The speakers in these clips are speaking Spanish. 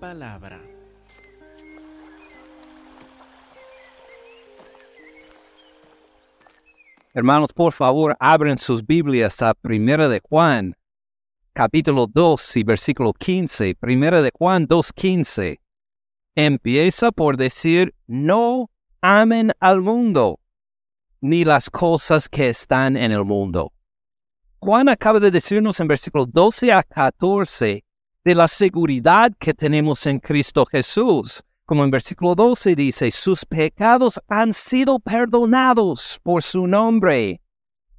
palabra. Hermanos, por favor, abren sus Biblias a Primera de Juan, capítulo 2 y versículo 15. Primera de Juan 2.15. Empieza por decir, no amen al mundo, ni las cosas que están en el mundo. Juan acaba de decirnos en versículos 12 a 14 de la seguridad que tenemos en Cristo Jesús. Como en versículo 12 dice, sus pecados han sido perdonados por su nombre.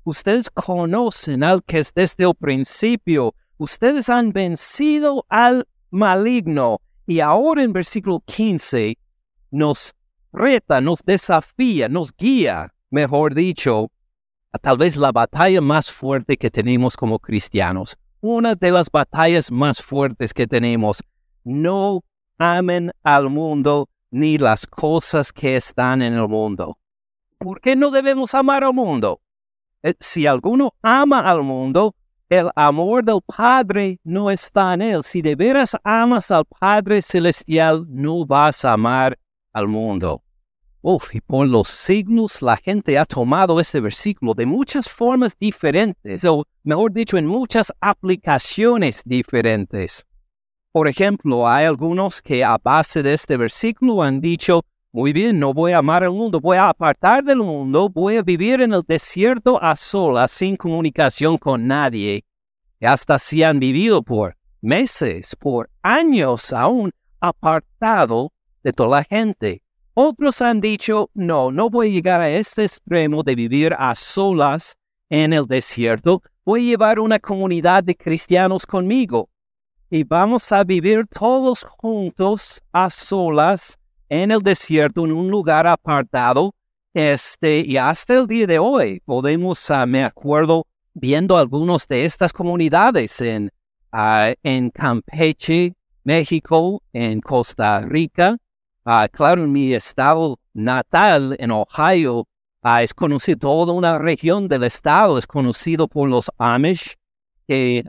Ustedes conocen al que es desde el principio. Ustedes han vencido al maligno. Y ahora en versículo 15 nos reta, nos desafía, nos guía, mejor dicho, a tal vez la batalla más fuerte que tenemos como cristianos. Una de las batallas más fuertes que tenemos. No amen al mundo ni las cosas que están en el mundo. ¿Por qué no debemos amar al mundo? Eh, si alguno ama al mundo, el amor del Padre no está en él. Si de veras amas al Padre Celestial, no vas a amar al mundo. Uf, y por los signos la gente ha tomado este versículo de muchas formas diferentes, o mejor dicho, en muchas aplicaciones diferentes. Por ejemplo, hay algunos que a base de este versículo han dicho, muy bien, no voy a amar al mundo, voy a apartar del mundo, voy a vivir en el desierto a solas, sin comunicación con nadie. Y hasta si han vivido por meses, por años aún, apartado de toda la gente. Otros han dicho, no, no voy a llegar a este extremo de vivir a solas en el desierto, voy a llevar una comunidad de cristianos conmigo y vamos a vivir todos juntos a solas en el desierto, en un lugar apartado. Este, y hasta el día de hoy podemos, uh, me acuerdo, viendo algunos de estas comunidades en, uh, en Campeche, México, en Costa Rica. Uh, claro, en mi estado natal, en Ohio, es conocido, toda una región del estado es conocido por los Amish, que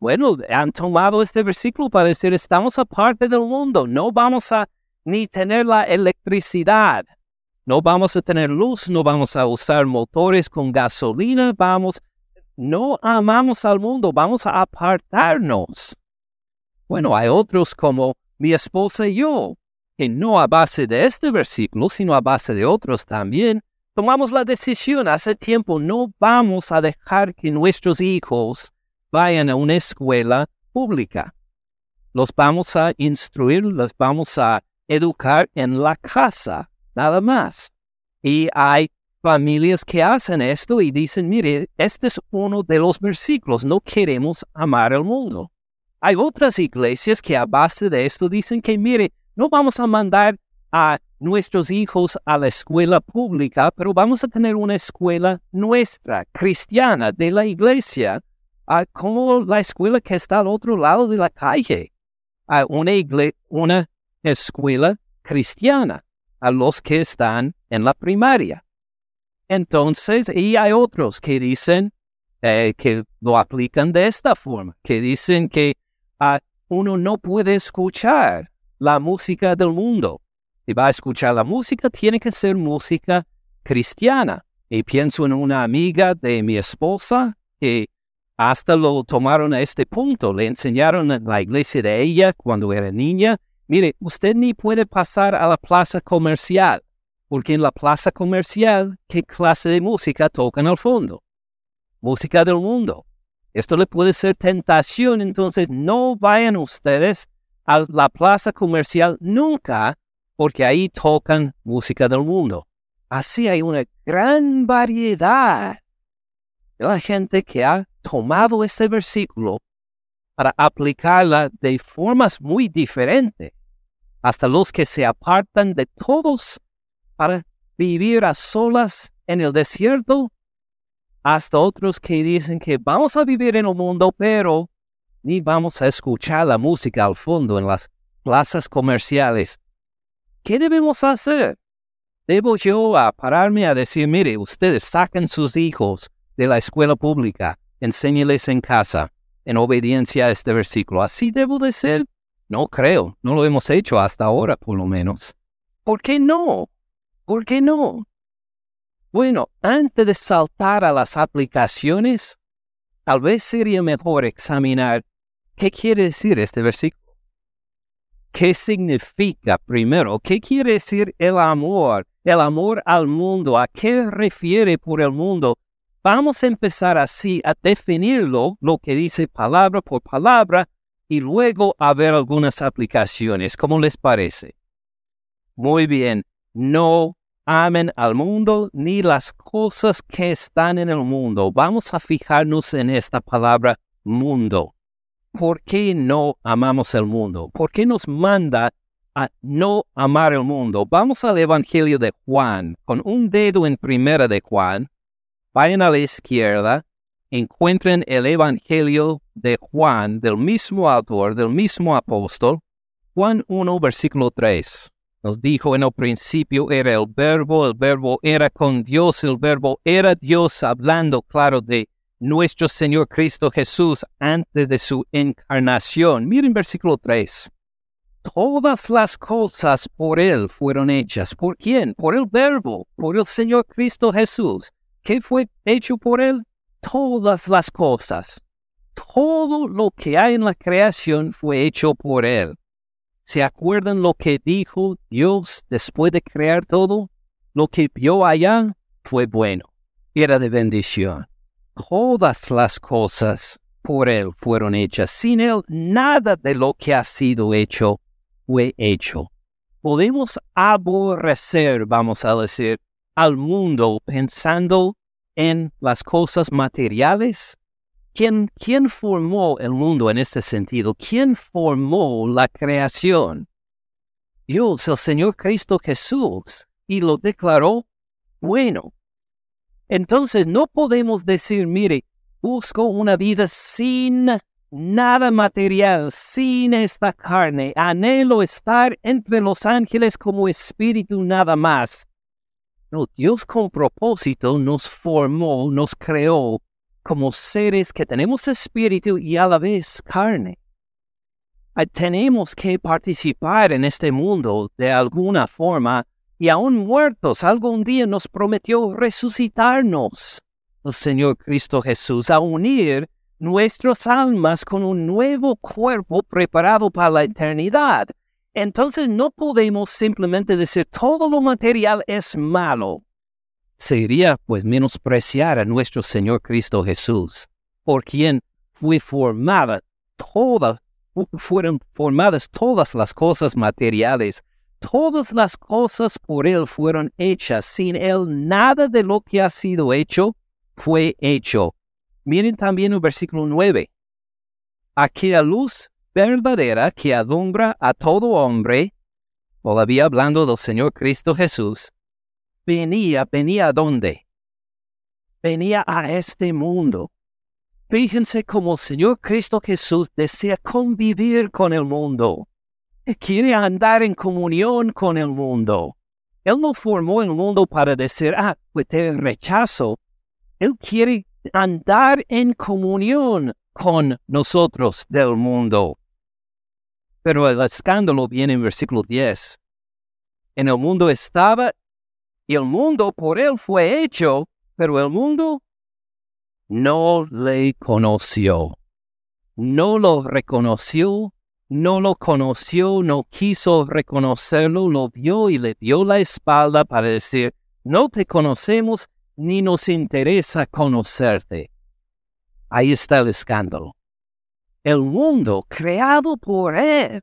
bueno, han tomado este versículo para decir, estamos aparte del mundo, no vamos a ni tener la electricidad, no vamos a tener luz, no vamos a usar motores con gasolina, vamos, no amamos al mundo, vamos a apartarnos. Bueno, hay otros como mi esposa y yo, que no a base de este versículo, sino a base de otros también, tomamos la decisión hace tiempo, no vamos a dejar que nuestros hijos vayan a una escuela pública. Los vamos a instruir, los vamos a educar en la casa, nada más. Y hay familias que hacen esto y dicen, mire, este es uno de los versículos, no queremos amar al mundo. Hay otras iglesias que a base de esto dicen que, mire, no vamos a mandar a nuestros hijos a la escuela pública, pero vamos a tener una escuela nuestra, cristiana, de la iglesia, como la escuela que está al otro lado de la calle, a una, escuela cristiana, a los que están en la primaria. Entonces, y hay otros que dicen eh, que lo aplican de esta forma, que dicen que ah, uno no puede escuchar la música del mundo. Si va a escuchar la música, tiene que ser música cristiana. Y pienso en una amiga de mi esposa que hasta lo tomaron a este punto. Le enseñaron en la iglesia de ella cuando era niña. Mire, usted ni puede pasar a la plaza comercial, porque en la plaza comercial, ¿qué clase de música tocan al fondo? Música del mundo. Esto le puede ser tentación, entonces no vayan ustedes a la plaza comercial nunca, porque ahí tocan música del mundo. Así hay una gran variedad de la gente que ha tomado este versículo para aplicarla de formas muy diferentes, hasta los que se apartan de todos para vivir a solas en el desierto, hasta otros que dicen que vamos a vivir en el mundo, pero ni vamos a escuchar la música al fondo en las plazas comerciales. ¿Qué debemos hacer? ¿Debo yo a pararme a decir, mire, ustedes sacan sus hijos de la escuela pública, enséñeles en casa, en obediencia a este versículo. ¿Así debo de ser? No creo, no lo hemos hecho hasta ahora por lo menos. ¿Por qué no? ¿Por qué no? Bueno, antes de saltar a las aplicaciones, tal vez sería mejor examinar qué quiere decir este versículo. ¿Qué significa primero? ¿Qué quiere decir el amor? El amor al mundo. ¿A qué refiere por el mundo? Vamos a empezar así a definirlo, lo que dice palabra por palabra, y luego a ver algunas aplicaciones. ¿Cómo les parece? Muy bien. No amen al mundo ni las cosas que están en el mundo. Vamos a fijarnos en esta palabra mundo. ¿Por qué no amamos el mundo? ¿Por qué nos manda a no amar el mundo? Vamos al Evangelio de Juan, con un dedo en primera de Juan. Vayan a la izquierda, encuentren el Evangelio de Juan, del mismo autor, del mismo apóstol. Juan 1, versículo 3. Nos dijo en el principio era el verbo, el verbo era con Dios, el verbo era Dios hablando, claro, de nuestro Señor Cristo Jesús antes de su encarnación. Miren versículo 3. Todas las cosas por Él fueron hechas. ¿Por quién? Por el verbo, por el Señor Cristo Jesús. ¿Qué fue hecho por Él? Todas las cosas. Todo lo que hay en la creación fue hecho por Él. ¿Se acuerdan lo que dijo Dios después de crear todo? Lo que vio allá fue bueno, era de bendición. Todas las cosas por Él fueron hechas. Sin Él, nada de lo que ha sido hecho fue hecho. Podemos aborrecer, vamos a decir, al mundo pensando en las cosas materiales, ¿Quién, formó el mundo en este sentido? ¿Quién formó la creación? Dios, el Señor Cristo Jesús, y lo declaró bueno. Entonces no podemos decir, mire, busco una vida sin nada material, sin esta carne, anhelo estar entre los ángeles como espíritu nada más. No, Dios con propósito nos formó, nos creó como seres que tenemos espíritu y a la vez carne. Ah, tenemos que participar en este mundo de alguna forma y aún muertos algún día nos prometió resucitarnos. El Señor Cristo Jesús a unir nuestras almas con un nuevo cuerpo preparado para la eternidad. Entonces no podemos simplemente decir todo lo material es malo sería pues menospreciar a nuestro Señor Cristo Jesús, por quien fue formada todas, fueron formadas todas las cosas materiales, todas las cosas por Él fueron hechas, sin Él nada de lo que ha sido hecho fue hecho. Miren también el versículo 9. Aquella luz verdadera que alumbra a todo hombre, todavía hablando del Señor Cristo Jesús, venía, venía a dónde? Venía a este mundo. Fíjense cómo el Señor Cristo Jesús desea convivir con el mundo. Quiere andar en comunión con el mundo. Él no formó el mundo para decir, ah, pues te rechazo. Él quiere andar en comunión con nosotros del mundo. Pero el escándalo viene en versículo 10. En el mundo estaba y el mundo por él fue hecho, pero el mundo no le conoció. No lo reconoció, no lo conoció, no quiso reconocerlo, lo vio y le dio la espalda para decir, no te conocemos ni nos interesa conocerte. Ahí está el escándalo. El mundo creado por él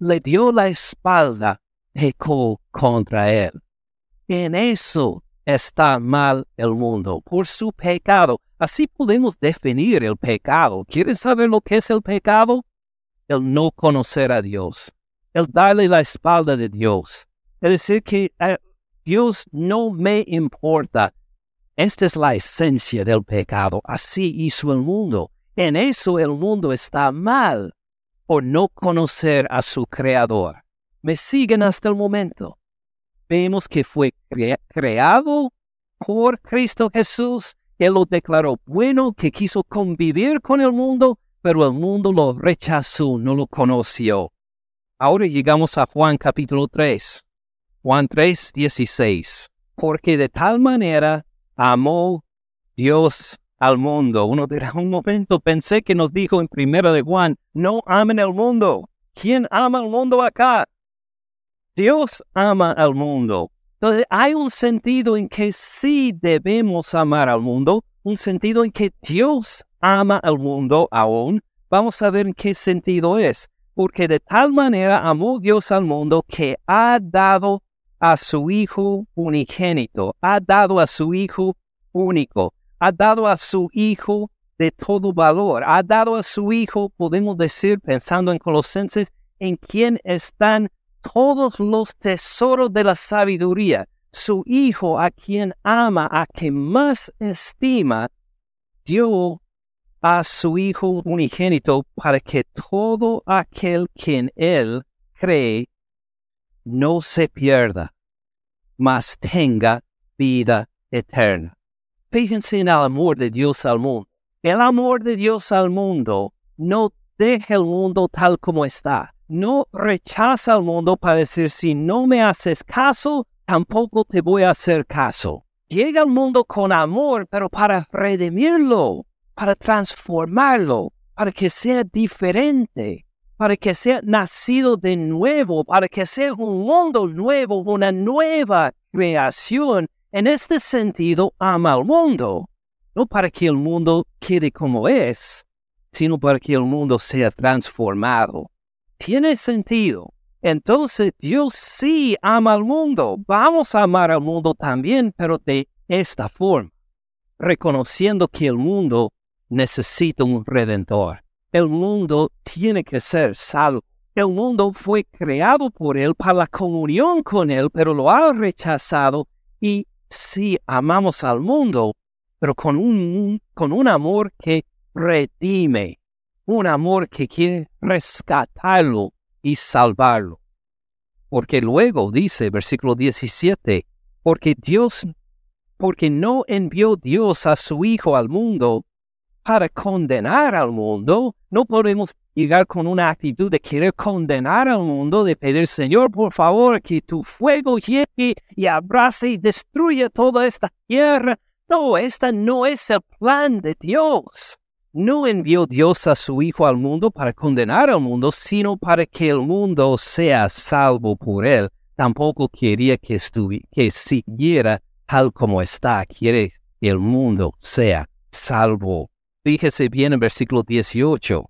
le dio la espalda, pecó contra él. En eso está mal el mundo, por su pecado. Así podemos definir el pecado. ¿Quieren saber lo que es el pecado? El no conocer a Dios, el darle la espalda de Dios. Es decir, que eh, Dios no me importa. Esta es la esencia del pecado. Así hizo el mundo. En eso el mundo está mal por no conocer a su Creador. ¿Me siguen hasta el momento? Vemos que fue creado por Cristo Jesús. Él lo declaró bueno, que quiso convivir con el mundo, pero el mundo lo rechazó, no lo conoció. Ahora llegamos a Juan capítulo 3. Juan 3, 16. Porque de tal manera amó Dios al mundo. Uno dirá, un momento, pensé que nos dijo en primera de Juan, no amen el mundo. ¿Quién ama al mundo acá? Dios ama al mundo. Entonces hay un sentido en que sí debemos amar al mundo, un sentido en que Dios ama al mundo aún. Vamos a ver en qué sentido es. Porque de tal manera amó Dios al mundo que ha dado a su Hijo unigénito, ha dado a su Hijo único, ha dado a su Hijo de todo valor, ha dado a su Hijo, podemos decir, pensando en Colosenses, en quien están todos los tesoros de la sabiduría, su Hijo a quien ama, a quien más estima, dio a su Hijo unigénito para que todo aquel quien Él cree no se pierda, mas tenga vida eterna. Fíjense en el amor de Dios al mundo. El amor de Dios al mundo no deja el mundo tal como está no rechaza al mundo para decir, si no me haces caso, tampoco te voy a hacer caso. Llega al mundo con amor, pero para redimirlo, para transformarlo, para que sea diferente, para que sea nacido de nuevo, para que sea un mundo nuevo, una nueva creación. En este sentido, ama al mundo, no para que el mundo quede como es, sino para que el mundo sea transformado tiene sentido. Entonces Dios sí ama al mundo. Vamos a amar al mundo también, pero de esta forma, reconociendo que el mundo necesita un redentor. El mundo tiene que ser salvo. El mundo fue creado por Él para la comunión con Él, pero lo ha rechazado y sí amamos al mundo, pero con un, con un amor que redime, un amor que quiere rescatarlo y salvarlo. Porque luego dice, versículo 17, porque Dios, porque no envió Dios a su Hijo al mundo para condenar al mundo, no podemos llegar con una actitud de querer condenar al mundo, de pedir, Señor, por favor, que tu fuego llegue y abrace y destruya toda esta tierra. No, esta no es el plan de Dios. No envió Dios a su Hijo al mundo para condenar al mundo, sino para que el mundo sea salvo por él. Tampoco quería que, que siguiera tal como está. Quiere que el mundo sea salvo. Fíjese bien en versículo 18.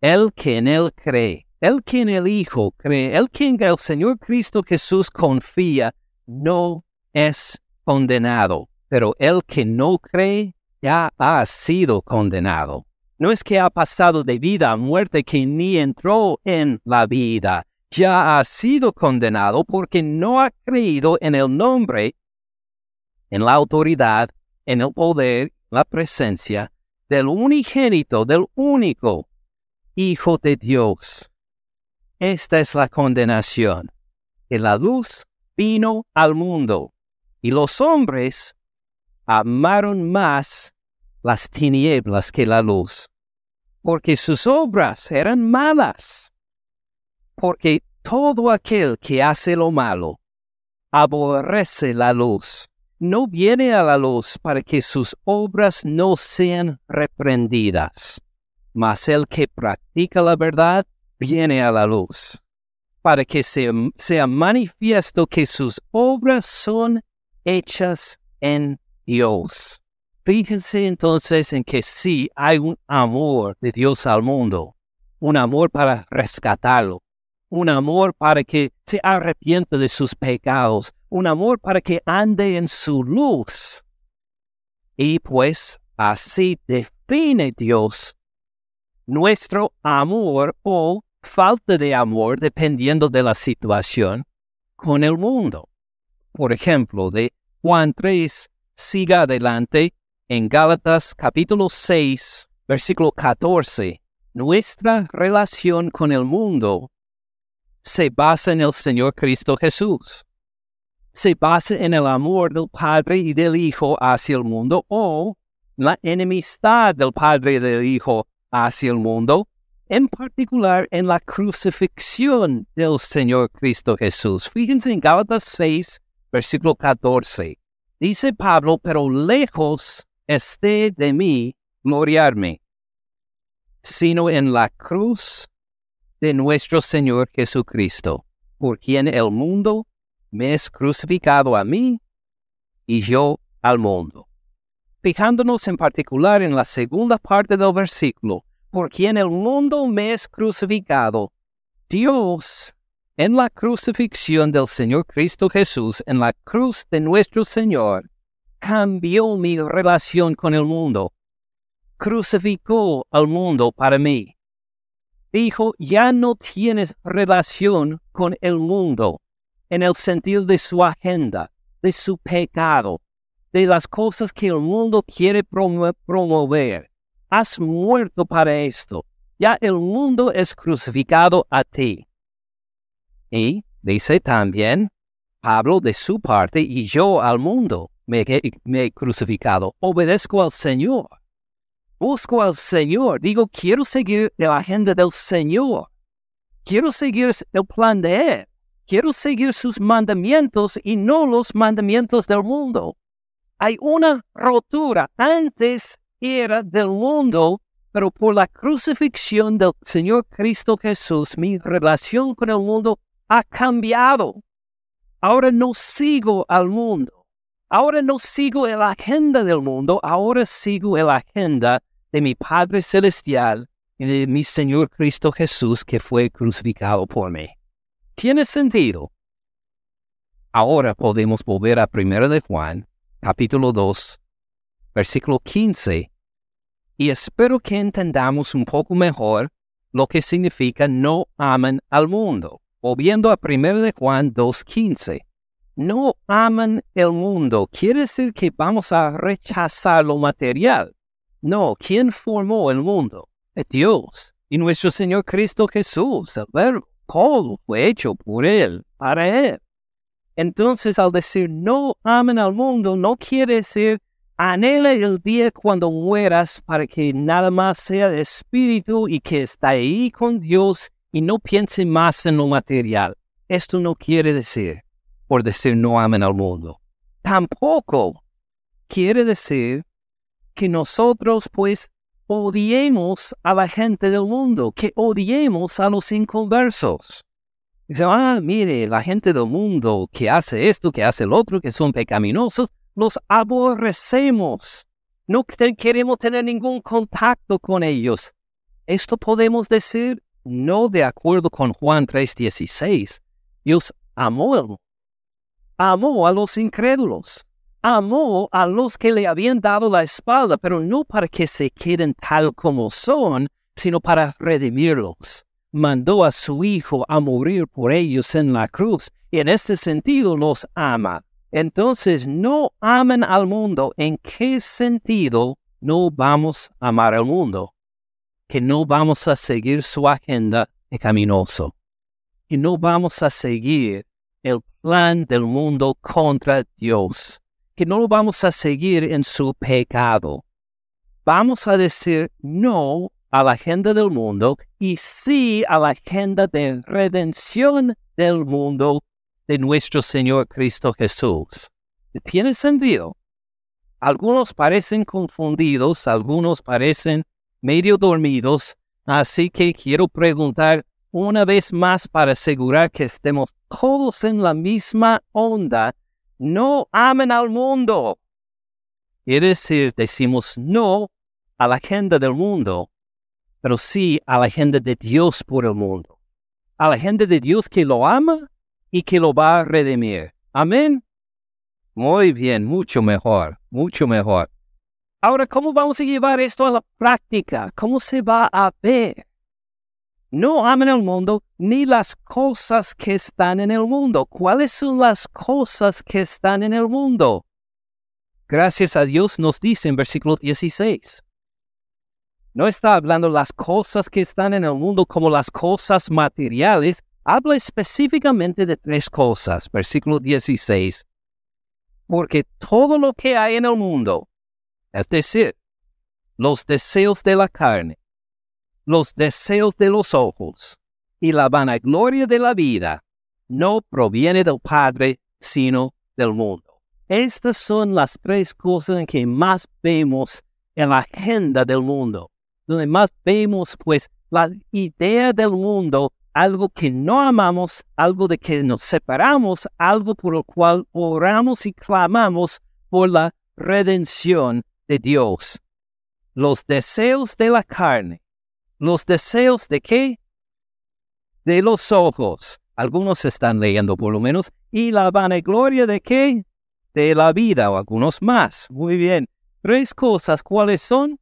El que en él cree, el que en el Hijo cree, el que en el Señor Cristo Jesús confía, no es condenado. Pero el que no cree ya ha sido condenado. No es que ha pasado de vida a muerte que ni entró en la vida, ya ha sido condenado porque no ha creído en el nombre, en la autoridad, en el poder, la presencia del unigénito, del único Hijo de Dios. Esta es la condenación, que la luz vino al mundo y los hombres amaron más las tinieblas que la luz, porque sus obras eran malas. Porque todo aquel que hace lo malo aborrece la luz, no viene a la luz para que sus obras no sean reprendidas, mas el que practica la verdad viene a la luz, para que sea, manifiesto que sus obras son hechas en Dios. Fíjense entonces en que sí hay un amor de Dios al mundo, un amor para rescatarlo, un amor para que se arrepienta de sus pecados, un amor para que ande en su luz. Y pues así define Dios nuestro amor o falta de amor dependiendo de la situación con el mundo. Por ejemplo, de Juan 3, siga adelante en Gálatas capítulo 6, versículo 14. Nuestra relación con el mundo se basa en el Señor Cristo Jesús. Se basa en el amor del Padre y del Hijo hacia el mundo o la enemistad del Padre y del Hijo hacia el mundo, en particular en la crucifixión del Señor Cristo Jesús. Fíjense en Gálatas 6, versículo 14. Dice Pablo, pero lejos esté de mí gloriarme, sino en la cruz de nuestro Señor Jesucristo, por quien el mundo me es crucificado a mí y yo al mundo. Fijándonos en particular en la segunda parte del versículo, por quien el mundo me es crucificado, Dios en la crucifixión del Señor Cristo Jesús, en la cruz de nuestro Señor, cambió mi relación con el mundo. Crucificó al mundo para mí. Dijo, ya no tienes relación con el mundo en el sentido de su agenda, de su pecado, de las cosas que el mundo quiere promover. Has muerto para esto. Ya el mundo es crucificado a ti. Y dice también Pablo de su parte y yo al mundo me, he crucificado. Obedezco al Señor. Busco al Señor. Digo, quiero seguir la agenda del Señor. Quiero seguir el plan de Él. Quiero seguir sus mandamientos y no los mandamientos del mundo. Hay una rotura. Antes era del mundo, pero por la crucifixión del Señor Cristo Jesús, mi relación con el mundo ha cambiado. Ahora no sigo al mundo. Ahora no sigo la agenda del mundo, ahora sigo la agenda de mi Padre Celestial y de mi Señor Cristo Jesús que fue crucificado por mí. ¿Tiene sentido? Ahora podemos volver a 1 de Juan, capítulo 2, versículo 15, y espero que entendamos un poco mejor lo que significa no aman al mundo. Volviendo a 1 de Juan 2.15, no aman el mundo, quiere decir que vamos a rechazar lo material. No, ¿quién formó el mundo? Es Dios y nuestro Señor Cristo Jesús, el verbo. Todo fue hecho por Él, para Él. Entonces, al decir no amen al mundo, no quiere decir anhela el día cuando mueras para que nada más sea de espíritu y que está ahí con Dios y no piense más en lo material. Esto no quiere decir, por decir no amen al mundo. Tampoco quiere decir que nosotros pues odiemos a la gente del mundo, que odiemos a los inconversos. Dice, ah, mire, la gente del mundo que hace esto, que hace el otro, que son pecaminosos, los aborrecemos. No queremos tener ningún contacto con ellos. Esto podemos decir no de acuerdo con Juan 3:16. Dios amó, amó a los incrédulos, amó a los que le habían dado la espalda, pero no para que se queden tal como son, sino para redimirlos. Mandó a su Hijo a morir por ellos en la cruz, y en este sentido los ama. Entonces no amen al mundo. ¿En qué sentido no vamos a amar al mundo? Que no vamos a seguir su agenda pecaminoso, que no vamos a seguir el plan del mundo contra Dios, que no lo vamos a seguir en su pecado. Vamos a decir no a la agenda del mundo y sí a la agenda de redención del mundo de nuestro Señor Cristo Jesús. ¿Tiene sentido? Algunos parecen confundidos, algunos parecen medio dormidos, así que quiero preguntar una vez más para asegurar que estemos todos en la misma onda. No amen al mundo. Quiere decir, decimos no a la agenda del mundo, pero sí a la agenda de Dios por el mundo. A la agenda de Dios que lo ama y que lo va a redimir. Amén. Muy bien, mucho mejor, mucho mejor. Ahora, ¿cómo vamos a llevar esto a la práctica? ¿Cómo se va a ver? No amen el mundo ni las cosas que están en el mundo. ¿Cuáles son las cosas que están en el mundo? Gracias a Dios nos dice en versículo 16. No está hablando las cosas que están en el mundo como las cosas materiales. Habla específicamente de tres cosas. Versículo 16. Porque todo lo que hay en el mundo, es decir, los deseos de la carne, los deseos de los ojos. Y la vanagloria de la vida no proviene del Padre, sino del mundo. Estas son las tres cosas en que más vemos en la agenda del mundo, donde más vemos pues la idea del mundo, algo que no amamos, algo de que nos separamos, algo por lo cual oramos y clamamos por la redención de Dios. Los deseos de la carne, los deseos de qué? De los ojos. Algunos están leyendo por lo menos. ¿Y la vanagloria de qué? de la vida o algunos más. Muy bien. Tres cosas, ¿cuáles son?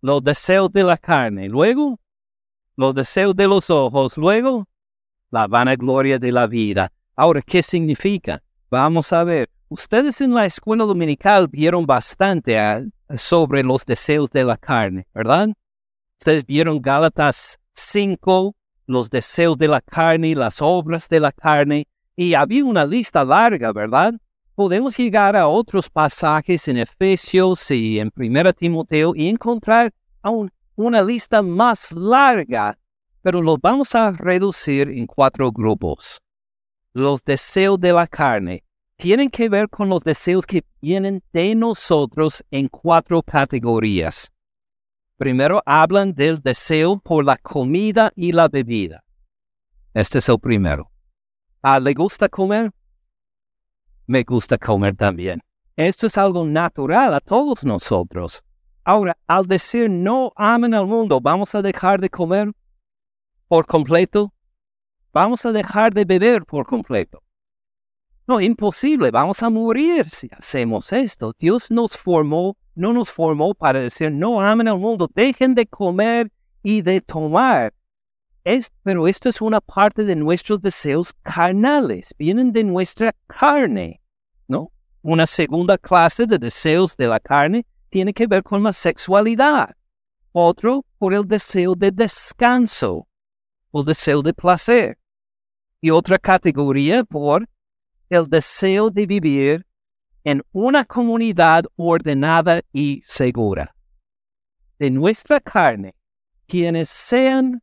Los deseos de la carne. Luego, los deseos de los ojos. Luego, la vanagloria de la vida. Ahora, ¿qué significa? Vamos a ver. Ustedes en la escuela dominical vieron bastante ah, sobre los deseos de la carne, ¿verdad? Ustedes vieron Gálatas 5, los deseos de la carne, las obras de la carne, y había una lista larga, ¿verdad? podemos llegar a otros pasajes en Efesios y en 1 Timoteo y encontrar aún una lista más larga, pero los vamos a reducir en cuatro grupos. Los deseos de la carne tienen que ver con los deseos que vienen de nosotros en cuatro categorías. Primero hablan del deseo por la comida y la bebida. Este es el primero. ¿Ah, ¿Le gusta comer? me gusta comer también. Esto es algo natural a todos nosotros. Ahora, al decir no amen al mundo, ¿vamos a dejar de comer por completo? ¿Vamos a dejar de beber por completo? No, imposible, vamos a morir si hacemos esto. Dios nos formó, no nos formó para decir no amen al mundo, dejen de comer y de tomar. Es, pero esto es una parte de nuestros deseos carnales, vienen de nuestra carne, ¿no? Una segunda clase de deseos de la carne tiene que ver con la sexualidad. Otro por el deseo de descanso o deseo de placer. Y otra categoría por el deseo de vivir en una comunidad ordenada y segura. De nuestra carne, quienes sean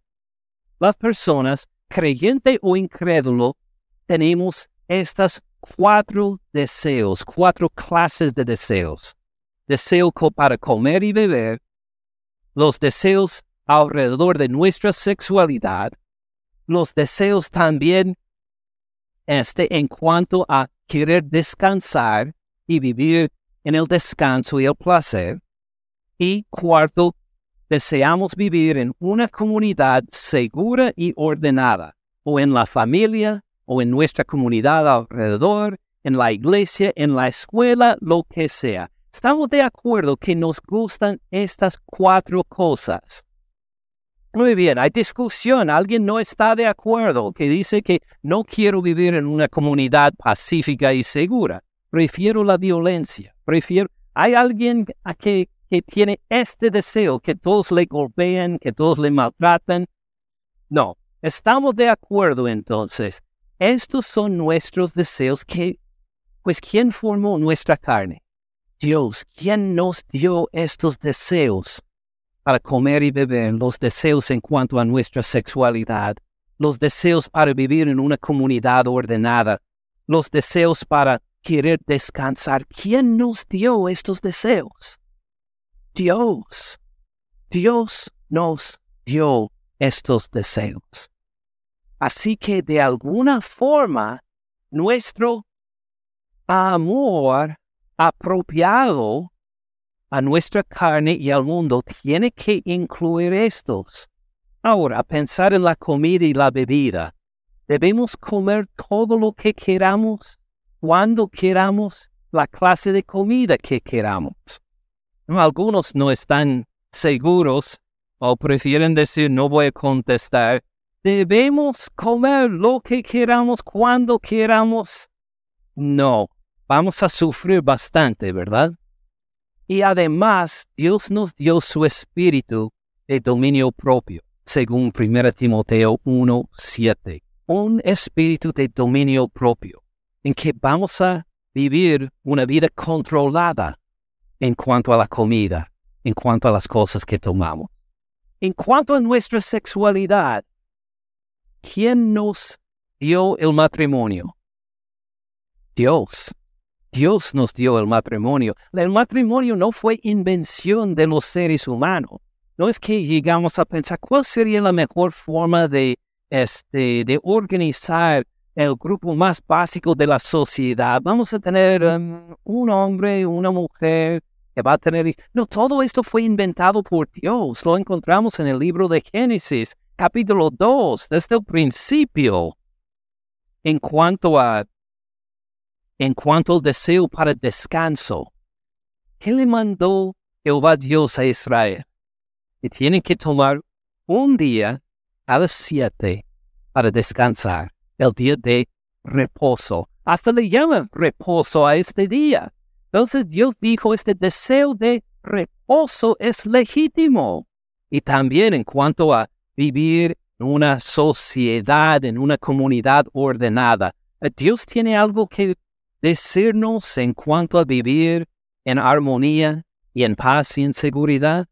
las personas, creyente o incrédulo, tenemos estas cuatro deseos, cuatro clases de deseos. Deseo para comer y beber, los deseos alrededor de nuestra sexualidad, los deseos también este en cuanto a querer descansar y vivir en el descanso y el placer. Y cuarto, deseamos vivir en una comunidad segura y ordenada, o en la familia, o en nuestra comunidad alrededor, en la iglesia, en la escuela, lo que sea. Estamos de acuerdo que nos gustan estas cuatro cosas. Muy bien, hay discusión, alguien no está de acuerdo, que dice que no quiero vivir en una comunidad pacífica y segura, prefiero la violencia, prefiero... Hay alguien que que tiene este deseo, que todos le golpeen, que todos le maltratan. No, estamos de acuerdo entonces. Estos son nuestros deseos que, pues, ¿quién formó nuestra carne? Dios, ¿quién nos dio estos deseos para comer y beber? Los deseos en cuanto a nuestra sexualidad, los deseos para vivir en una comunidad ordenada, los deseos para querer descansar. ¿Quién nos dio estos deseos? Dios. Dios nos dio estos deseos. Así que de alguna forma, nuestro amor apropiado a nuestra carne y al mundo tiene que incluir estos. Ahora, pensar en la comida y la bebida. Debemos comer todo lo que queramos, cuando queramos, la clase de comida que queramos. Algunos no están seguros o prefieren decir no voy a contestar. ¿Debemos comer lo que queramos cuando queramos? No, vamos a sufrir bastante, ¿verdad? Y además, Dios nos dio su espíritu de dominio propio, según 1 Timoteo 1:7. Un espíritu de dominio propio, en que vamos a vivir una vida controlada en cuanto a la comida, en cuanto a las cosas que tomamos. En cuanto a nuestra sexualidad, ¿quién nos dio el matrimonio? Dios. Dios nos dio el matrimonio. El matrimonio no fue invención de los seres humanos. No es que llegamos a pensar cuál sería la mejor forma de, este, de organizar el grupo más básico de la sociedad. Vamos a tener um, un hombre, una mujer que va a tener... No, todo esto fue inventado por Dios. Lo encontramos en el libro de Génesis, capítulo 2, desde el principio. En cuanto a en cuanto al deseo para descanso. ¿Qué le mandó Jehová Dios a Israel? Que tienen que tomar un día a las siete para descansar, el día de reposo. Hasta le llaman reposo a este día. Entonces Dios dijo, este deseo de reposo es legítimo. Y también en cuanto a vivir en una sociedad, en una comunidad ordenada, Dios tiene algo que decirnos en cuanto a vivir en armonía y en paz y en seguridad?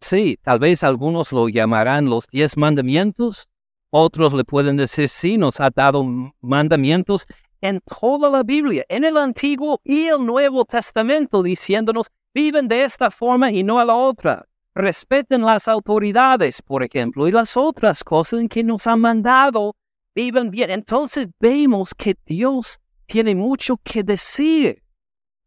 Sí, tal vez algunos lo llamarán los diez mandamientos, otros le pueden decir sí, nos ha dado mandamientos en toda la Biblia, en el Antiguo y el Nuevo Testamento, diciéndonos, viven de esta forma y no a la otra. Respeten las autoridades, por ejemplo, y las otras cosas en que nos han mandado, viven bien. Entonces vemos que Dios tiene mucho que decir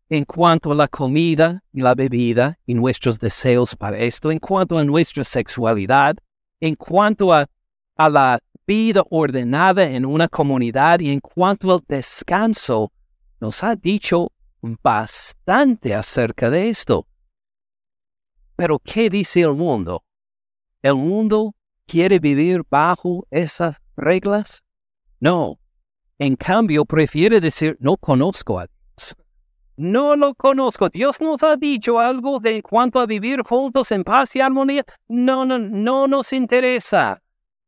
en cuanto a la comida y la bebida y nuestros deseos para esto, en cuanto a nuestra sexualidad, en cuanto a, a la vida ordenada en una comunidad y en cuanto al descanso, nos ha dicho bastante acerca de esto. Pero ¿qué dice el mundo? ¿El mundo quiere vivir bajo esas reglas? No, en cambio, prefiere decir, no conozco a Dios. No lo conozco. Dios nos ha dicho algo de cuanto a vivir juntos en paz y armonía. No, no, no nos interesa.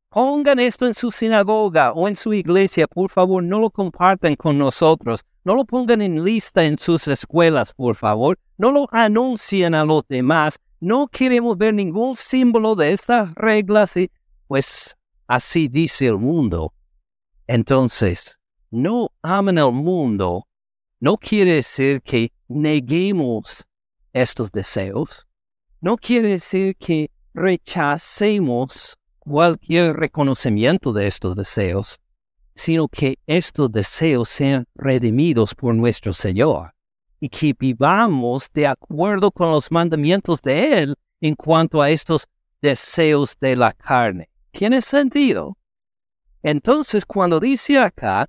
Pongan esto en su sinagoga o en su iglesia, por favor, no lo compartan con nosotros. No lo pongan en lista en sus escuelas, por favor. No lo anuncien a los demás. No queremos ver ningún símbolo de estas reglas. Y, pues así dice el mundo. Entonces, no aman al mundo, no quiere decir que neguemos estos deseos, no quiere decir que rechacemos cualquier reconocimiento de estos deseos, sino que estos deseos sean redimidos por nuestro Señor y que vivamos de acuerdo con los mandamientos de Él en cuanto a estos deseos de la carne. ¿Tiene sentido? Entonces, cuando dice acá,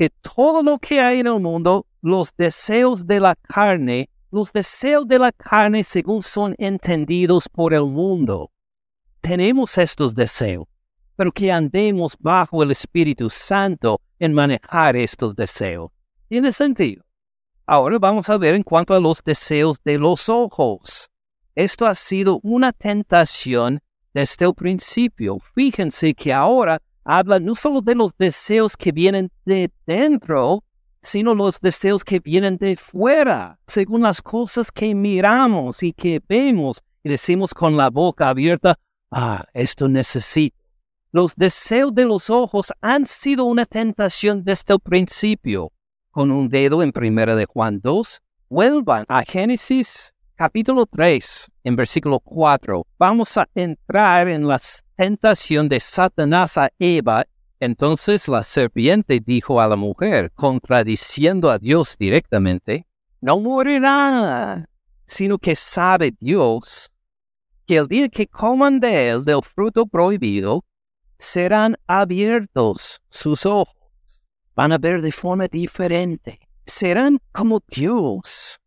que todo lo que hay en el mundo, los deseos de la carne, los deseos de la carne según son entendidos por el mundo. Tenemos estos deseos, pero que andemos bajo el Espíritu Santo en manejar estos deseos. ¿Tiene sentido? Ahora vamos a ver en cuanto a los deseos de los ojos. Esto ha sido una tentación desde el principio. Fíjense que ahora habla no solo de los deseos que vienen de dentro, sino los deseos que vienen de fuera, según las cosas que miramos y que vemos y decimos con la boca abierta, ah, esto necesito. Los deseos de los ojos han sido una tentación desde el principio. Con un dedo en primera de Juan 2, vuelvan a Génesis capítulo 3, en versículo 4, vamos a entrar en la tentación de Satanás a Eva. Entonces la serpiente dijo a la mujer, contradiciendo a Dios directamente, no morirá, sino que sabe Dios que el día que coman de él, del fruto prohibido, serán abiertos sus ojos. Van a ver de forma diferente. Serán como Dios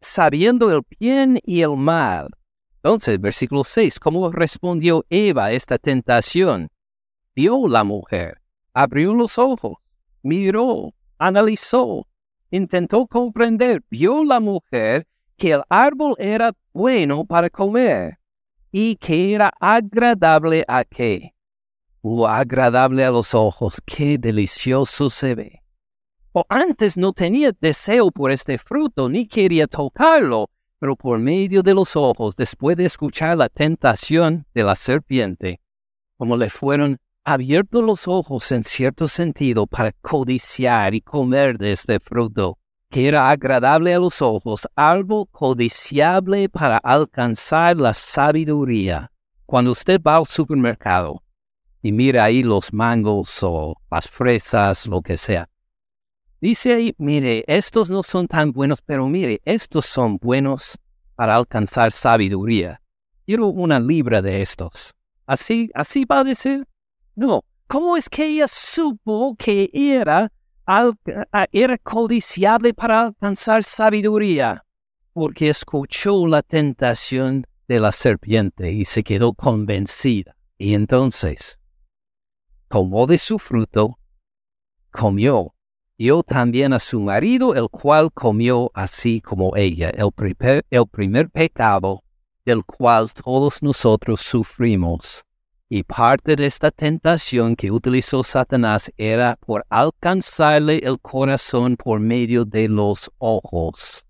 sabiendo el bien y el mal. Entonces, versículo 6, ¿cómo respondió Eva a esta tentación? Vio la mujer, abrió los ojos, miró, analizó, intentó comprender, vio la mujer que el árbol era bueno para comer y que era agradable a qué? O agradable a los ojos, qué delicioso se ve o antes no tenía deseo por este fruto ni quería tocarlo, pero por medio de los ojos, después de escuchar la tentación de la serpiente, como le fueron abiertos los ojos en cierto sentido para codiciar y comer de este fruto, que era agradable a los ojos, algo codiciable para alcanzar la sabiduría. Cuando usted va al supermercado y mira ahí los mangos o las fresas, lo que sea, dice ahí, mire, estos no son tan buenos, pero mire, estos son buenos para alcanzar sabiduría. Quiero una libra de estos. ¿Así, así va a decir? No. ¿Cómo es que ella supo que era era codiciable para alcanzar sabiduría, porque escuchó la tentación de la serpiente y se quedó convencida. Y entonces tomó de su fruto, comió, dio también a su marido, el cual comió así como ella, el primer, el primer pecado del cual todos nosotros sufrimos y parte de esta tentación que utilizó Satanás era por alcanzarle el corazón por medio de los ojos.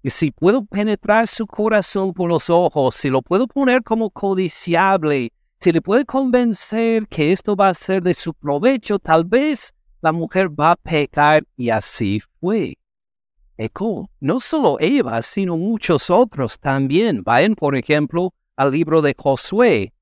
Y si puedo penetrar su corazón por los ojos, si lo puedo poner como codiciable, si le puedo convencer que esto va a ser de su provecho, tal vez la mujer va a pecar y así fue. Eco, no solo Eva, sino muchos otros también. Vayan, por ejemplo, al libro de Josué,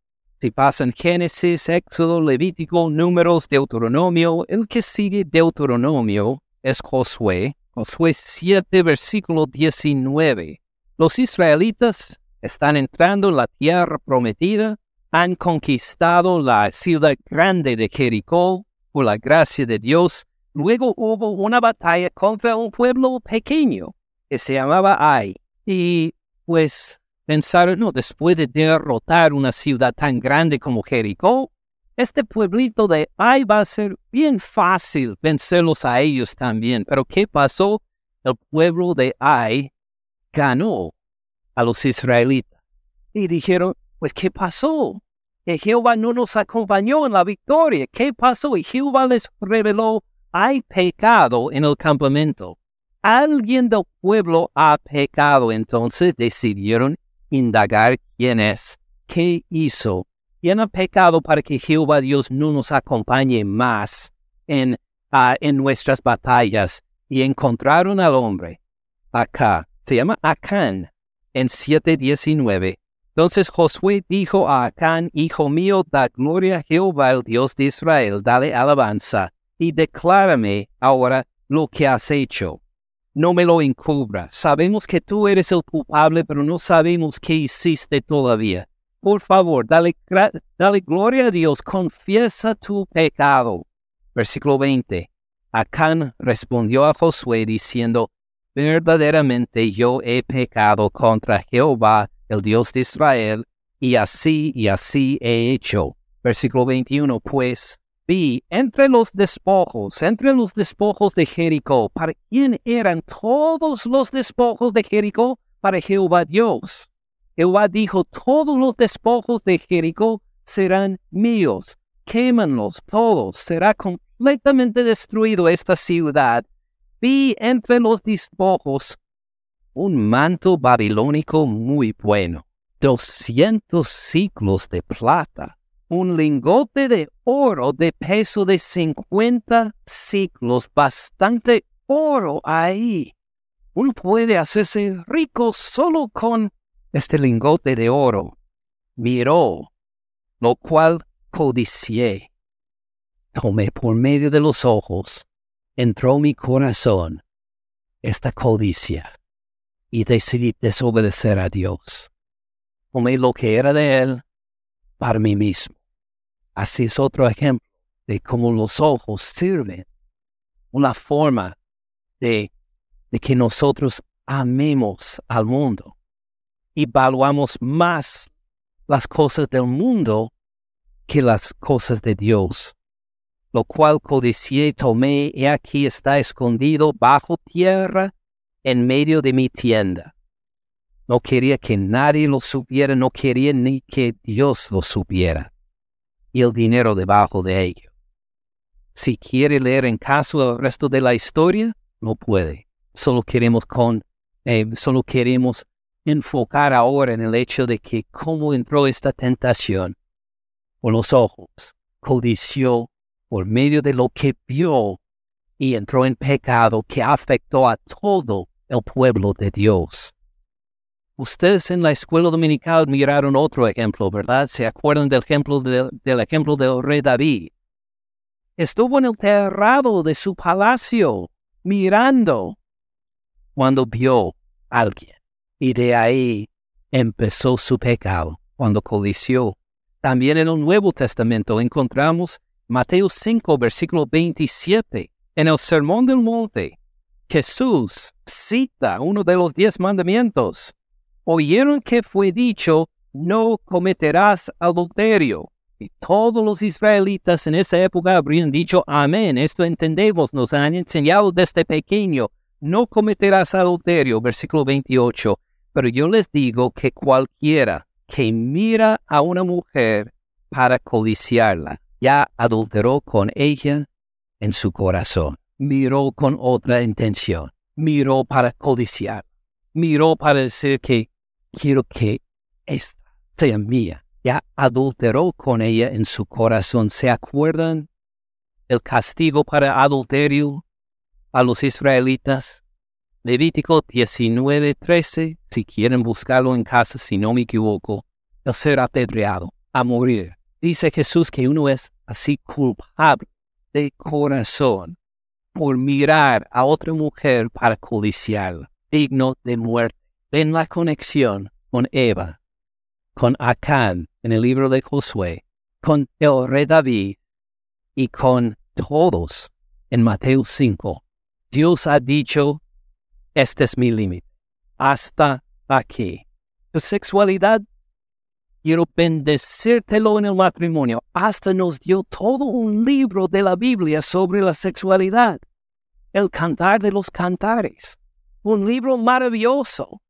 si pasan Génesis, Éxodo, Levítico, Números, Deuteronomio, el que sigue Deuteronomio es Josué. Josué 7, versículo 19. Los israelitas están entrando en la tierra prometida, han conquistado la ciudad grande de Jericó por la gracia de Dios. Luego hubo una batalla contra un pueblo pequeño que se llamaba Ai. Y pues Pensaron, no, después de derrotar una ciudad tan grande como Jericó, este pueblito de Ai va a ser bien fácil vencerlos a ellos también. Pero ¿qué pasó? El pueblo de Ai ganó a los israelitas. Y dijeron, pues ¿qué pasó? Que Jehová no nos acompañó en la victoria. ¿Qué pasó? Y Jehová les reveló, hay pecado en el campamento. Alguien del pueblo ha pecado. Entonces decidieron indagar quién es, qué hizo, quién ha pecado para que Jehová Dios no nos acompañe más en, ah, en nuestras batallas. Y encontraron al hombre acá, se llama Acán, en 7.19. Entonces Josué dijo a Acán, Hijo mío, da gloria a Jehová, el Dios de Israel, dale alabanza, y declárame ahora lo que has hecho no me lo encubra. Sabemos que tú eres el culpable, pero no sabemos qué hiciste todavía. Por favor, dale, dale gloria a Dios, confiesa tu pecado. Versículo 20. Acán respondió a Josué diciendo, verdaderamente yo he pecado contra Jehová, el Dios de Israel, y así y así he hecho. Versículo 21. Pues vi entre los despojos, entre los despojos de Jericó. ¿Para quién eran todos los despojos de Jericó? Para Jehová Dios. Jehová dijo, todos los despojos de Jericó serán míos. Quémanlos todos. Será completamente destruido esta ciudad. Vi entre los despojos un manto babilónico muy bueno, doscientos ciclos de plata un lingote de oro de peso de 50 ciclos, bastante oro ahí. Uno puede hacerse rico solo con este lingote de oro. Miró, lo cual codicié. Tomé por medio de los ojos, entró mi corazón esta codicia y decidí desobedecer a Dios. Tomé lo que era de Él para mí mismo. Así es otro ejemplo de cómo los ojos sirven, una forma de, de que nosotros amemos al mundo y valuamos más las cosas del mundo que las cosas de Dios, lo cual codicié tomé y aquí está escondido bajo tierra en medio de mi tienda. No quería que nadie lo supiera, no quería ni que Dios lo supiera y el dinero debajo de ello. Si quiere leer en caso el resto de la historia, no puede. Solo queremos con, eh, solo queremos enfocar ahora en el hecho de que cómo entró esta tentación por los ojos, codició por medio de lo que vio y entró en pecado que afectó a todo el pueblo de Dios. Ustedes en la escuela dominical miraron otro ejemplo, ¿verdad? ¿Se acuerdan del ejemplo, del ejemplo del rey David? Estuvo en el terrado de su palacio, mirando, cuando vio a alguien. Y de ahí empezó su pecado, cuando colició. También en el Nuevo Testamento encontramos Mateo 5, versículo 27. En el Sermón del Monte, Jesús cita uno de los diez mandamientos. Oyeron que fue dicho, no cometerás adulterio. Y todos los israelitas en esa época habrían dicho, amén, esto entendemos, nos han enseñado desde pequeño, no cometerás adulterio, versículo 28. Pero yo les digo que cualquiera que mira a una mujer para codiciarla, ya adulteró con ella en su corazón. Miró con otra intención. Miró para codiciar. Miró para decir que quiero que esta sea mía. Ya adulteró con ella en su corazón. ¿Se acuerdan el castigo para adulterio a los israelitas? Levítico 19:13, si quieren buscarlo en casa, si no me equivoco, el ser apedreado, a morir. Dice Jesús que uno es así culpable de corazón por mirar a otra mujer para digno de muerte. Ven la conexión con Eva, con Acán en el libro de Josué, con el rey David y con todos en Mateo 5. Dios ha dicho, este es mi límite, hasta aquí. Tu sexualidad quiero bendecírtelo en el matrimonio. Hasta nos dio todo un libro de la Biblia sobre la sexualidad. El cantar de los cantares. Un libro maravilloso.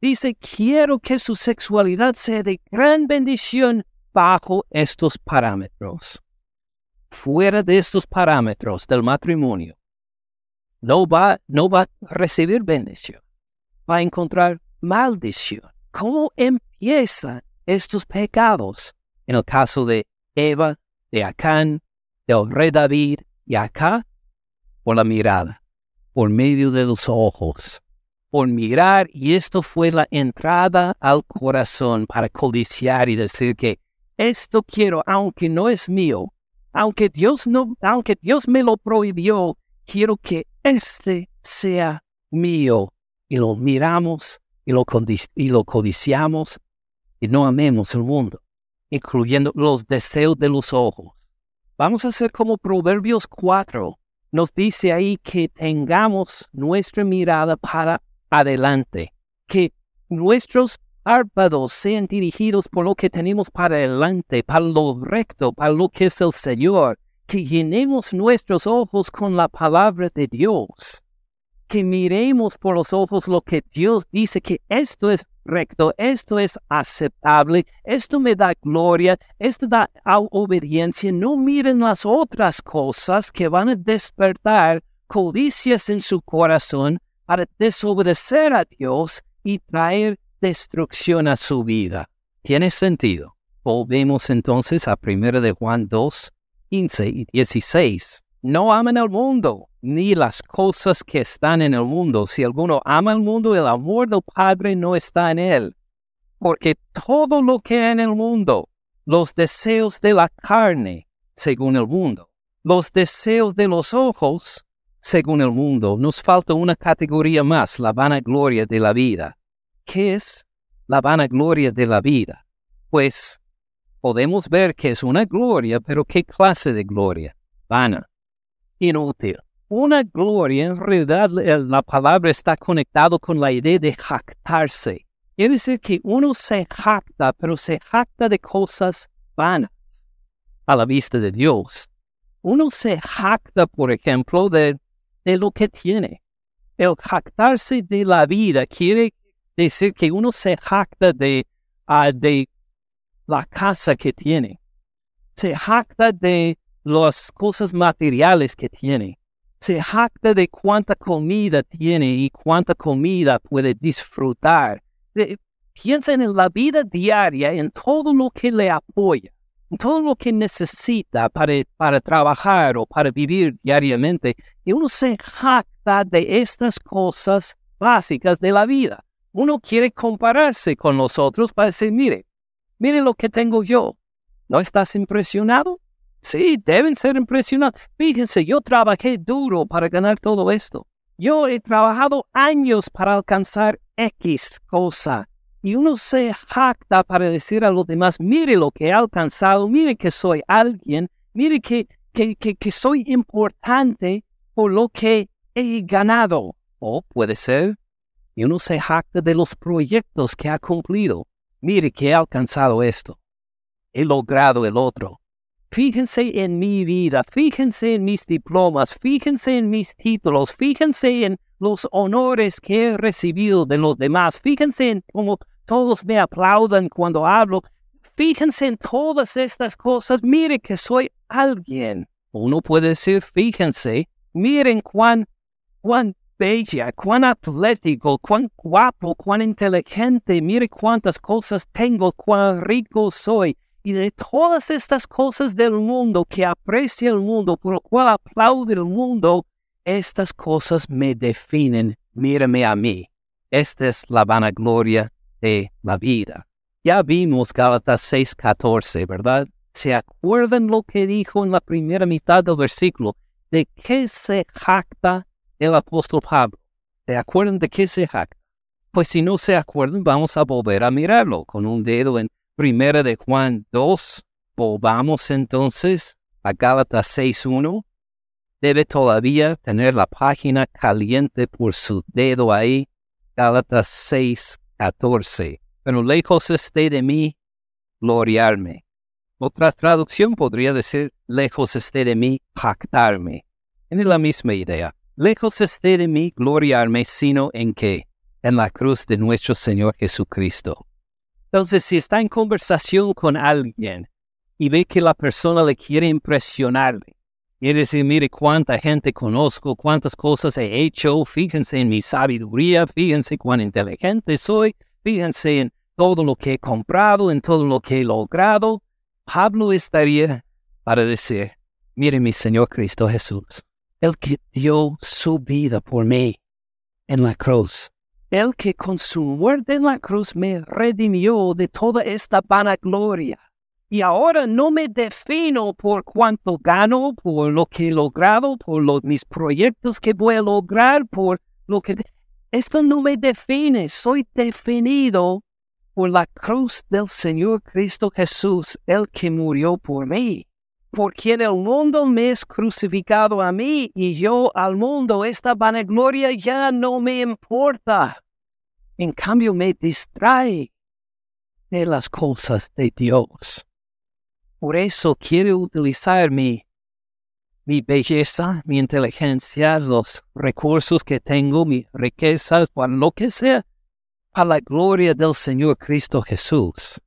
Dice, quiero que su sexualidad sea de gran bendición bajo estos parámetros. Fuera de estos parámetros del matrimonio, no va, no va a recibir bendición. Va a encontrar maldición. ¿Cómo empieza estos pecados. En el caso de Eva, de Acán, del rey David y acá, por la mirada, por medio de los ojos, por mirar, y esto fue la entrada al corazón para codiciar y decir que esto quiero, aunque no es mío, aunque Dios no, aunque Dios me lo prohibió, quiero que este sea mío. Y lo miramos y lo, y lo codiciamos y no amemos el mundo, incluyendo los deseos de los ojos. Vamos a hacer como Proverbios 4 nos dice ahí que tengamos nuestra mirada para adelante, que nuestros párpados sean dirigidos por lo que tenemos para adelante, para lo recto, para lo que es el Señor, que llenemos nuestros ojos con la palabra de Dios, que miremos por los ojos lo que Dios dice que esto es recto, esto es aceptable, esto me da gloria, esto da obediencia. No miren las otras cosas que van a despertar codicias en su corazón para desobedecer a Dios y traer destrucción a su vida. ¿Tiene sentido? Volvemos entonces a 1 de Juan 2, 15 y 16. No amen al mundo, ni las cosas que están en el mundo. Si alguno ama al mundo, el amor del Padre no está en él. Porque todo lo que hay en el mundo, los deseos de la carne, según el mundo, los deseos de los ojos, según el mundo, nos falta una categoría más, la vanagloria de la vida. ¿Qué es la vanagloria de la vida? Pues podemos ver que es una gloria, pero ¿qué clase de gloria? Vana inútil. Una gloria, en realidad la palabra está conectado con la idea de jactarse. Quiere decir que uno se jacta, pero se jacta de cosas vanas a la vista de Dios. Uno se jacta, por ejemplo, de, de lo que tiene. El jactarse de la vida quiere decir que uno se jacta de, uh, de la casa que tiene. Se jacta de las cosas materiales que tiene. Se jacta de cuánta comida tiene y cuánta comida puede disfrutar piensen en la vida diaria, en todo lo que le apoya, en todo lo que necesita para, para trabajar o para vivir diariamente. Y uno se jacta de estas cosas básicas de la vida. Uno quiere compararse con los otros para decir, mire, mire lo que tengo yo. ¿No estás impresionado? Sí, deben ser impresionados. Fíjense, yo trabajé duro para ganar todo esto. Yo he trabajado años para alcanzar X cosa. Y uno se jacta para decir a los demás, mire lo que he alcanzado, mire que soy alguien, mire que, que, que, que soy importante por lo que he ganado. O puede ser, y uno se jacta de los proyectos que ha cumplido. Mire que he alcanzado esto. He logrado el otro. Fíjense en mi vida, fíjense en mis diplomas, fíjense en mis títulos, fíjense en los honores que he recibido de los demás, fíjense en cómo todos me aplaudan cuando hablo, fíjense en todas estas cosas, mire que soy alguien. Uno puede decir, fíjense, miren cuán, cuán bella, cuán atlético, cuán guapo, cuán inteligente, mire cuántas cosas tengo, cuán rico soy y de todas estas cosas del mundo que aprecia el mundo, por lo cual aplaude el mundo, estas cosas me definen. Mírame a mí. Esta es la vanagloria de la vida. Ya vimos Gálatas 6:14, ¿verdad? ¿Se acuerdan lo que dijo en la primera mitad del versículo? ¿De qué se jacta el apóstol Pablo? ¿Se acuerdan de qué se jacta? Pues si no se acuerdan, vamos a volver a mirarlo con un dedo en Primera de Juan 2. Volvamos entonces a Gálatas 6.1. Debe todavía tener la página caliente por su dedo ahí. Gálatas 6.14. Pero lejos esté de mí gloriarme. Otra traducción podría decir, lejos esté de mí pactarme. Tiene la misma idea. Lejos esté de mí gloriarme, sino en qué? En la cruz de nuestro Señor Jesucristo. Entonces, si está en conversación con alguien y ve que la persona le quiere impresionarle, quiere decir, mire cuánta gente conozco, cuántas cosas he hecho, fíjense en mi sabiduría, fíjense cuán inteligente soy, fíjense en todo lo que he comprado, en todo lo que he logrado, Pablo estaría para decir, mire mi Señor Cristo Jesús, el que dio su vida por mí en la cruz el que con su muerte en la cruz me redimió de toda esta vanagloria. Y ahora no me defino por cuánto gano, por lo que he logrado, por mis proyectos que voy a lograr, por lo que... Esto no me define, soy definido por la cruz del Señor Cristo Jesús, el que murió por mí. Por quien el mundo me es crucificado a mí y yo al mundo, esta vanagloria ya no me importa. En cambio me distrae de las cosas de Dios. Por eso quiero utilizar mi, mi belleza, mi inteligencia, los recursos que tengo, mis riquezas, para lo que sea, para la gloria del Señor Cristo Jesús.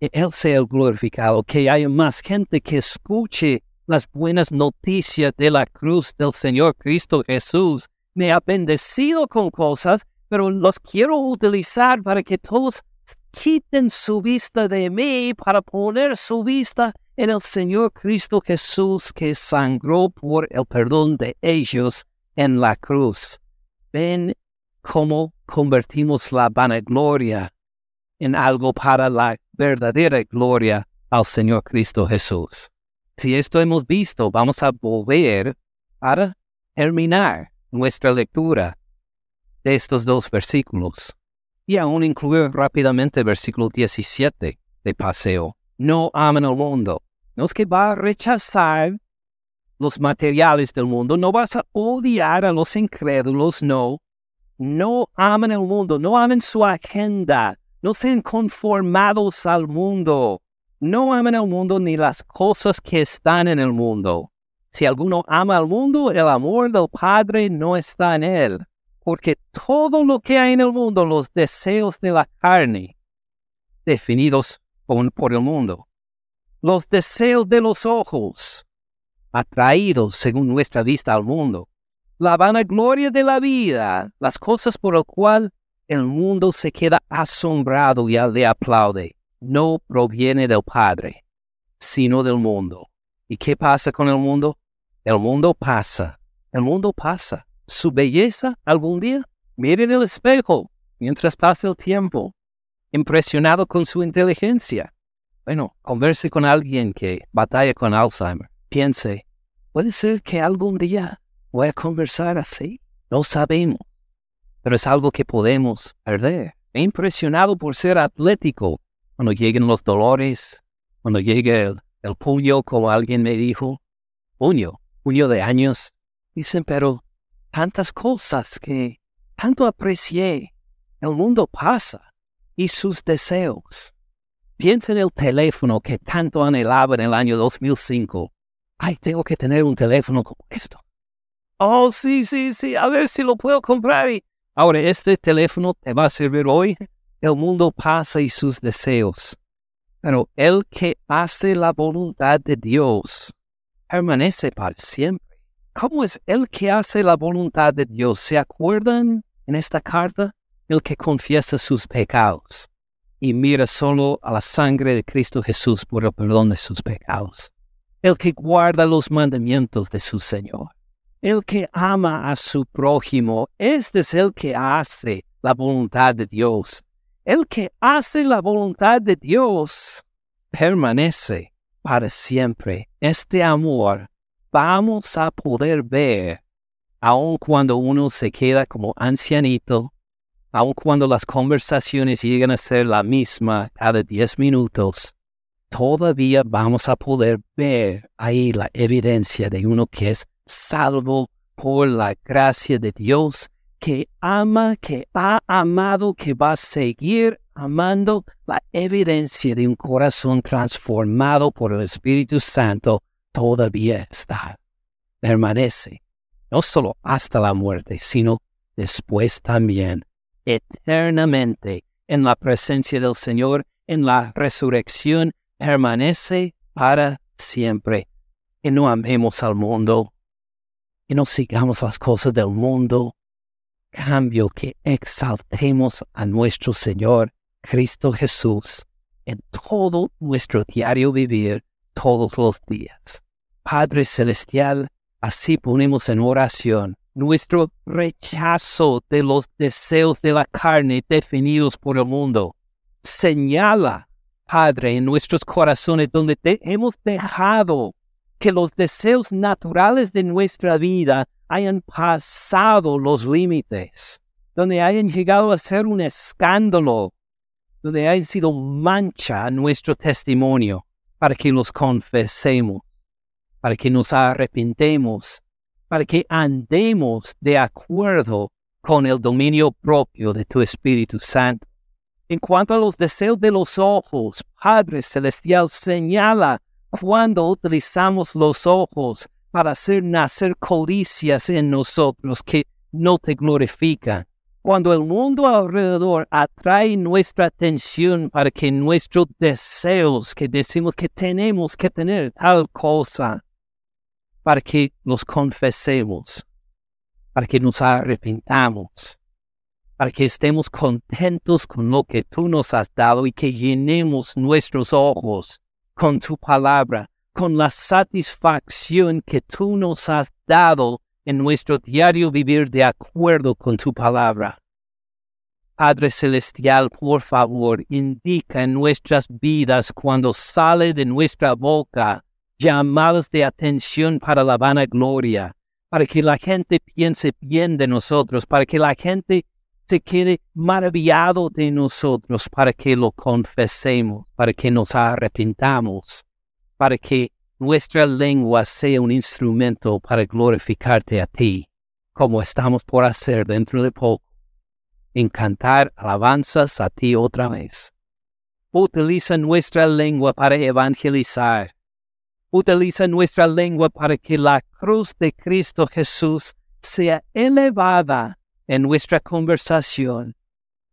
Que Él sea glorificado, que haya más gente que escuche las buenas noticias de la cruz del Señor Cristo Jesús. Me ha bendecido con cosas pero los quiero utilizar para que todos quiten su vista de mí para poner su vista en el Señor Cristo Jesús que sangró por el perdón de ellos en la cruz. Ven cómo convertimos la vanagloria en algo para la verdadera gloria al Señor Cristo Jesús. Si esto hemos visto, vamos a volver para terminar nuestra lectura de estos dos versículos. Y aún incluir rápidamente el versículo 17 de paseo. No amen al mundo. No es que va a rechazar los materiales del mundo, no vas a odiar a los incrédulos, no. No amen el mundo, no amen su agenda, no sean conformados al mundo. No amen al mundo ni las cosas que están en el mundo. Si alguno ama al mundo, el amor del Padre no está en él porque todo lo que hay en el mundo, los deseos de la carne, definidos por, el mundo, los deseos de los ojos, atraídos según nuestra vista al mundo, la vanagloria de la vida, las cosas por las cuales el mundo se queda asombrado y le aplaude. No proviene del Padre, sino del mundo. ¿Y qué pasa con el mundo? El mundo pasa, el mundo pasa. Su belleza algún día, miren el espejo mientras pasa el tiempo, impresionado con su inteligencia. Bueno, converse con alguien que batalla con Alzheimer. Piense, ¿puede ser que algún día voy a conversar así? No sabemos, pero es algo que podemos perder. He impresionado por ser atlético cuando lleguen los dolores, cuando llegue el, el puño, como alguien me dijo, puño, puño de años. Dicen, pero tantas cosas que tanto aprecié. El mundo pasa y sus deseos. Piensa en el teléfono que tanto anhelaba en el año 2005. Ay, tengo que tener un teléfono como esto. Oh, sí, sí, sí, a ver si lo puedo comprar. Y... Ahora, este teléfono te va a servir hoy. El mundo pasa y sus deseos. Pero el que hace la voluntad de Dios permanece para siempre. ¿Cómo es el que hace la voluntad de Dios? ¿Se acuerdan en esta carta? El que confiesa sus pecados y mira solo a la sangre de Cristo Jesús por el perdón de sus pecados. El que guarda los mandamientos de su Señor. El que ama a su prójimo. Este es el que hace la voluntad de Dios. El que hace la voluntad de Dios permanece para siempre. Este amor vamos a poder ver aun cuando uno se queda como ancianito aun cuando las conversaciones llegan a ser la misma cada diez minutos, todavía vamos a poder ver ahí la evidencia de uno que es salvo por la gracia de Dios, que ama, que ha amado, que va a seguir amando, la evidencia de un corazón transformado por el Espíritu Santo todavía está. Permanece, no solo hasta la muerte, sino después también eternamente en la presencia del Señor, en la resurrección, permanece para siempre. Que no amemos al mundo, que no sigamos las cosas del mundo. Cambio que exaltemos a nuestro Señor Cristo Jesús en todo nuestro diario vivir todos los días. Padre Celestial, así ponemos en oración nuestro rechazo de los deseos de la carne definidos por el mundo. Señala, Padre, en nuestros corazones donde te hemos dejado que los deseos naturales de nuestra vida hayan pasado los límites, donde hayan llegado a ser un escándalo, donde hayan sido mancha a nuestro testimonio, para que los confesemos, para que nos arrepintemos para que andemos de acuerdo con el dominio propio de tu Espíritu Santo. En cuanto a los deseos de los ojos, Padre Celestial señala cuando utilizamos los ojos para hacer nacer codicias en nosotros que no te glorifican. Cuando el mundo alrededor atrae nuestra atención para que nuestros deseos que decimos que tenemos que tener tal cosa, para que nos confesemos, para que nos arrepentamos, para que estemos contentos con lo que tú nos has dado y que llenemos nuestros ojos con tu palabra, con la satisfacción que tú nos has dado en nuestro diario vivir de acuerdo con tu palabra. Padre Celestial, por favor, indica en nuestras vidas cuando sale de nuestra boca llamados de atención para la vanagloria, para que la gente piense bien de nosotros, para que la gente se quede maravillado de nosotros, para que lo confesemos, para que nos arrepintamos, para que nuestra lengua sea un instrumento para glorificarte a ti, como estamos por hacer dentro de poco, en cantar alabanzas a ti otra vez. Utiliza nuestra lengua para evangelizar, utiliza nuestra lengua para que la cruz de Cristo Jesús sea elevada en nuestra conversación.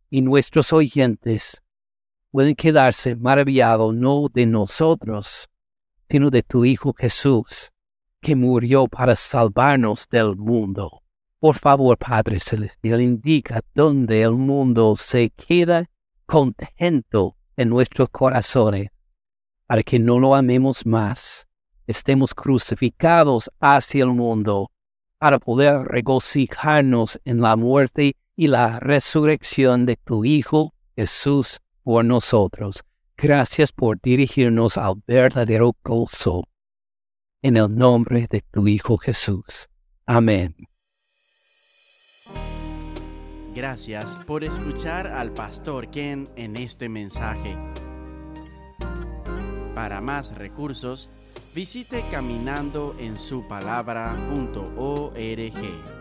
Y nuestros oyentes pueden quedarse maravillados no de nosotros, sino de tu Hijo Jesús, que murió para salvarnos del mundo. Por favor, Padre Celestial, indica dónde el mundo se queda contento en nuestros corazones, para que no lo amemos más, estemos crucificados hacia el mundo, para poder regocijarnos en la muerte y la resurrección de tu Hijo Jesús por nosotros. Gracias por dirigirnos al verdadero gozo. En el nombre de tu Hijo Jesús. Amén. Gracias por escuchar al pastor Ken en este mensaje. Para más recursos, visite caminandoensupalabra.org.